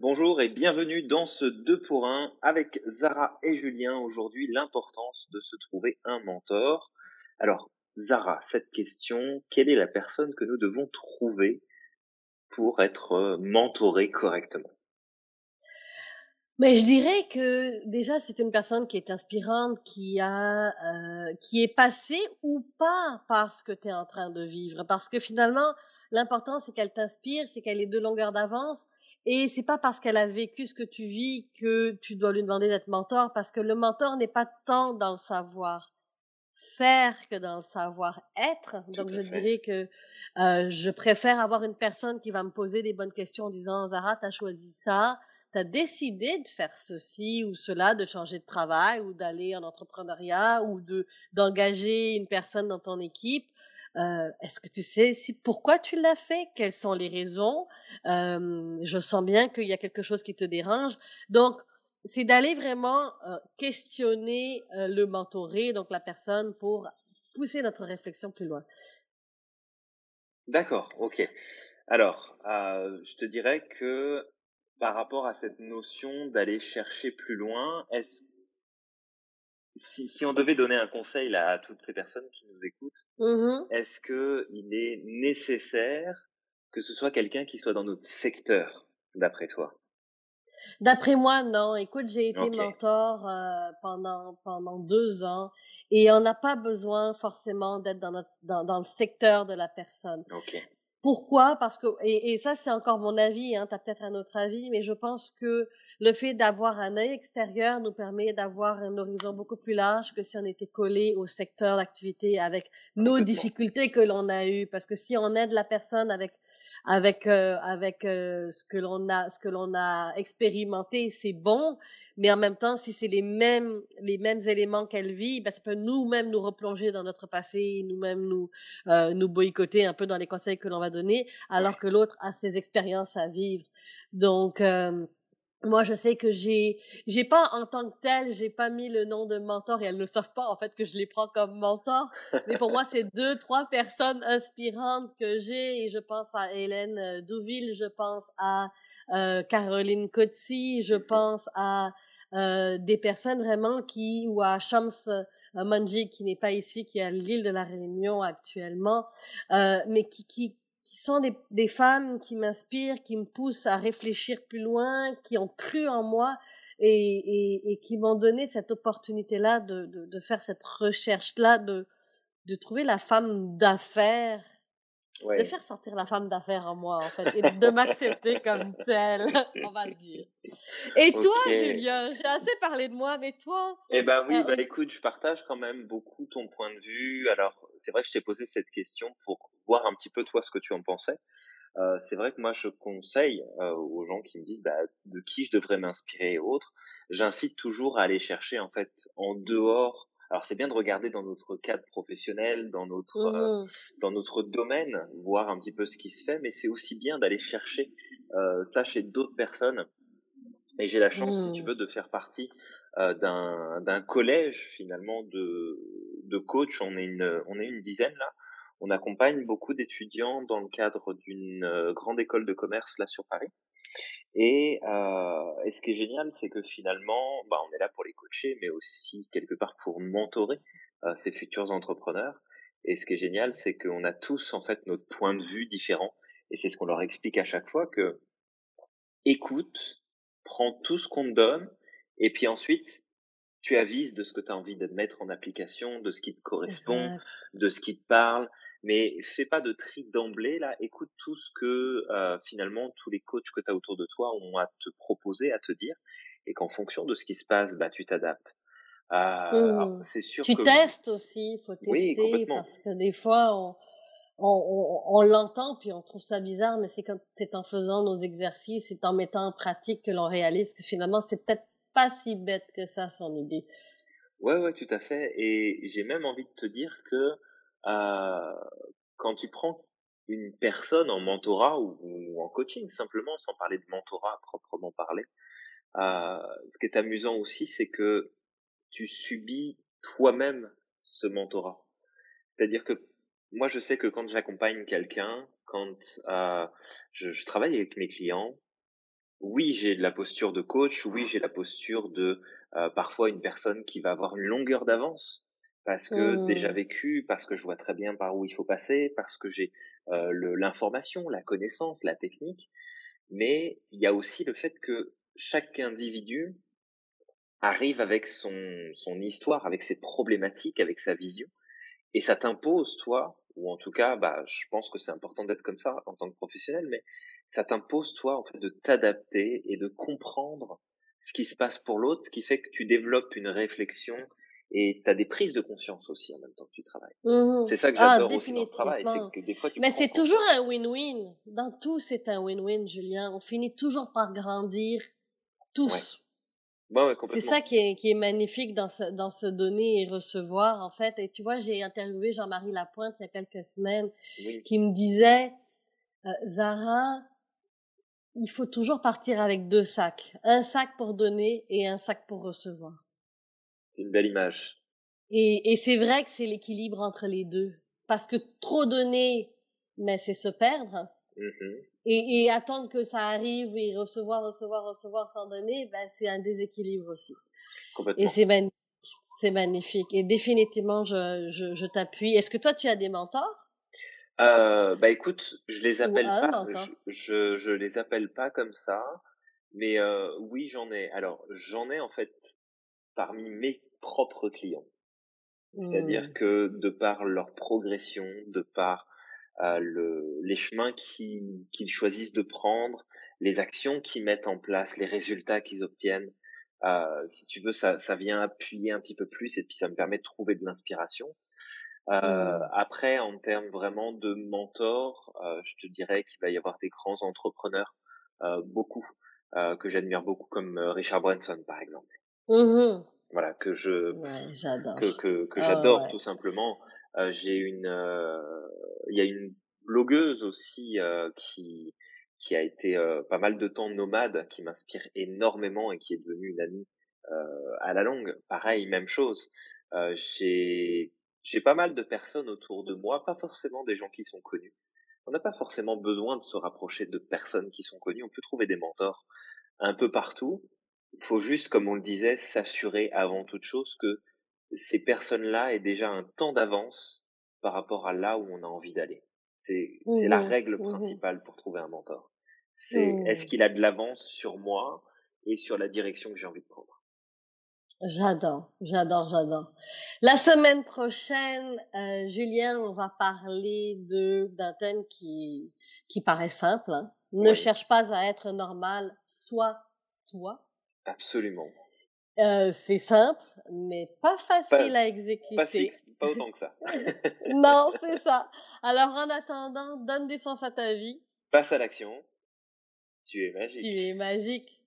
Bonjour et bienvenue dans ce 2 pour 1 avec Zara et Julien. Aujourd'hui, l'importance de se trouver un mentor. Alors, Zara, cette question, quelle est la personne que nous devons trouver pour être euh, mentoré correctement? Mais je dirais que déjà c'est une personne qui est inspirante, qui a, euh, qui est passée ou pas par ce que tu es en train de vivre, parce que finalement l'important c'est qu'elle t'inspire, c'est qu'elle est de longueur d'avance et c'est pas parce qu'elle a vécu ce que tu vis que tu dois lui demander d'être mentor, parce que le mentor n'est pas tant dans le savoir faire que dans le savoir être. Donc je dirais que euh, je préfère avoir une personne qui va me poser des bonnes questions en disant Zara, t'as choisi ça, t'as décidé de faire ceci ou cela, de changer de travail ou d'aller en entrepreneuriat ou de d'engager une personne dans ton équipe. Euh, Est-ce que tu sais pourquoi tu l'as fait? Quelles sont les raisons? Euh, Je sens bien qu'il y a quelque chose qui te dérange. Donc, c'est d'aller vraiment euh, questionner le mentoré, donc la personne, pour pousser notre réflexion plus loin. D'accord, ok. Alors, je te dirais que par rapport à cette notion d'aller chercher plus loin, est-ce si, si on devait donner un conseil là, à toutes ces personnes qui nous écoutent, Mmh est-ce que il est nécessaire que ce soit quelqu'un qui soit dans notre secteur, d'après toi? D'après moi, non. Écoute, j'ai été mentor euh, pendant pendant deux ans et on n'a pas besoin forcément d'être dans notre dans, dans le secteur de la personne. Pourquoi? Parce que et, et ça c'est encore mon avis, hein, tu as peut-être un autre avis, mais je pense que le fait d'avoir un œil extérieur nous permet d'avoir un horizon beaucoup plus large que si on était collé au secteur d'activité avec nos complètement. difficultés que l'on a eues. Parce que si on aide la personne avec avec euh, avec euh, ce que l'on a ce que l'on a expérimenté, c'est bon. Mais en même temps, si c'est les mêmes les mêmes éléments qu'elle vit, ben ça peut nous-mêmes nous replonger dans notre passé, nous-mêmes nous euh, nous boycotter un peu dans les conseils que l'on va donner, alors que l'autre a ses expériences à vivre. Donc euh, moi, je sais que j'ai, j'ai pas en tant que tel, j'ai pas mis le nom de mentor et elles ne savent pas en fait que je les prends comme mentor. Mais pour moi, c'est deux, trois personnes inspirantes que j'ai et je pense à Hélène euh, Douville, je pense à euh, Caroline Cotty, je mhm, pense à euh, des personnes vraiment qui ou à Shams euh, Manji qui n'est pas ici, qui est à l'île de la Réunion actuellement, euh, mais qui, qui qui sont des, des femmes qui m'inspirent, qui me poussent à réfléchir plus loin, qui ont cru en moi et, et, et qui m'ont donné cette opportunité-là de, de, de faire cette recherche-là, de, de trouver la femme d'affaires, de faire sortir la femme d'affaires en moi, en fait, et de m'accepter comme telle, on va le dire. Et toi. Julien, j'ai assez parlé de moi, mais toi, Eh ben oui, bah euh, écoute, je partage quand même beaucoup ton point de vue. Alors, c'est vrai que je t'ai posé cette question pour voir un petit peu toi ce que tu en pensais. Euh, c'est vrai que moi je conseille euh, aux gens qui me disent bah, de qui je devrais m'inspirer et autres. J'incite toujours à aller chercher en fait en dehors. Alors c'est bien de regarder dans notre cadre professionnel, dans notre euh, mhm, dans notre domaine, voir un petit peu ce qui se fait, mais c'est aussi bien d'aller chercher euh, ça chez d'autres personnes et j'ai la chance, si tu mhm, veux, de faire partie euh, d'un d'un collège finalement de de coachs. On est une on est une dizaine là. On accompagne beaucoup d'étudiants dans le cadre d'une euh, grande école de commerce là sur Paris. Et, euh, et ce qui est génial, c'est que finalement, bah, on est là pour les coacher, mais aussi quelque part pour mentorer euh, ces futurs entrepreneurs. Et ce qui est génial, c'est qu'on a tous en fait notre point de vue différent. Et c'est ce qu'on leur explique à chaque fois que écoute, prends tout ce qu'on te donne, et puis ensuite, tu avises de ce que tu as envie de mettre en application, de ce qui te correspond, de ce qui te parle, mais fais pas de tri d'emblée là, écoute tout ce que euh, finalement tous les coachs que tu as autour de toi ont à te proposer, à te dire, et qu'en fonction de ce qui se passe, bah tu t'adaptes. Euh, Mhm. c'est sûr Tu que testes aussi, il faut oui, tester complètement. parce que des fois on, on, on, on l'entend puis on trouve ça bizarre, mais c'est quand c'est en faisant nos exercices, c'est en mettant en pratique que l'on réalise que finalement c'est peut-être pas si bête que ça son idée. Ouais, ouais, tout à fait. Et j'ai même envie de te dire que quand tu prends une personne en mentorat ou, en coaching, simplement, sans parler de mentorat à proprement parler, euh, ce qui est amusant aussi, c'est que tu subis toi-même ce mentorat. C'est-à-dire que moi, je sais que quand j'accompagne quelqu'un, quand euh, je, je travaille avec mes clients, oui, j'ai la posture de coach, oui, j'ai la posture de, heu, parfois une personne qui va avoir une longueur d'avance parce que déjà Mmh. vécu, parce que je vois très bien par où il faut passer, parce que j'ai, le l'information, la connaissance, la technique. Mais il y a aussi le fait que chaque individu arrive avec son son histoire, avec ses problématiques, avec sa vision et ça t'impose, toi, ou en tout cas, bah, je pense que c'est important d'être comme ça en tant que professionnel, mais ça t'impose, toi, en fait, de t'adapter et de comprendre ce qui se passe pour l'autre, ce qui fait que tu développes une réflexion et tu as des prises de conscience aussi en même temps que tu travailles. Mmh C'est ça que Ah, j'adore aussi dans le travail, c'est que des fois tu Mais c'est toujours un win-win. Dans tout, c'est un win-win, Julien. On finit toujours par grandir tous. Ouais, ouais, C'est ça qui est, qui est magnifique dans ce, dans ce donner et recevoir, en fait. Et tu vois, j'ai interviewé Jean-Marie Lapointe il y a quelques semaines Oui, qui me disait, euh, Zara, il faut toujours partir avec deux sacs. Un sac pour donner et un sac pour recevoir. C'est une belle image. Et, et c'est vrai que c'est l'équilibre entre les deux. Parce que trop donner, mais c'est se perdre. Mmh Et, et attendre que ça arrive et recevoir, recevoir, recevoir sans donner, ben, c'est un déséquilibre aussi. Et c'est magnifique. C'est magnifique. Et définitivement, je, je, je t'appuie. Est-ce que toi, tu as des mentors? Heu, bah, écoute, je les ou appelle un pas je je je les appelle pas comme ça, mais heu, oui, j'en ai. Alors, j'en ai en fait parmi mes propres clients. C'est-à-dire Hmm. que de par leur progression, de par, le les chemins qu'ils choisissent de prendre, les actions qu'ils mettent en place, les résultats qu'ils obtiennent, heu, si tu veux, ça ça vient appuyer un petit peu plus et puis ça me permet de trouver de l'inspiration. Heu, Hmm. après en termes vraiment de mentors, heu, je te dirais qu'il va y avoir des grands entrepreneurs, beaucoup, que j'admire beaucoup comme, Richard Branson par exemple. Mhm. Voilà, que je Ouais, j'adore. que que Ah j'adore ouais. tout simplement. J'ai une, il y a une blogueuse aussi, qui qui a été, pas mal de temps nomade, qui m'inspire énormément et qui est devenue une amie, à la longue. Pareil, même chose. J'ai j'ai pas mal de personnes autour de moi, pas forcément des gens qui sont connus. On n'a pas forcément besoin de se rapprocher de personnes qui sont connues, on peut trouver des mentors un peu partout. Faut juste, comme on le disait, s'assurer avant toute chose que ces personnes-là aient déjà un temps d'avance par rapport à là où on a envie d'aller. C'est c'est la règle Mhm. principale pour trouver un mentor. C'est est-ce Hmm. qu'il a de l'avance sur moi et sur la direction que j'ai envie de prendre? J'adore, j'adore, j'adore. La semaine prochaine, euh, Julien, on va parler de d'un thème qui qui paraît simple. hein. Ne cherche pas à être normal, sois toi. Absolument. Euh, c'est simple, mais pas Pas facile à pas exécuter. pas autant que ça. non, c'est ça. Alors en attendant, donne des sens à ta vie. Passe à l'action, tu es Tu magique. es magique.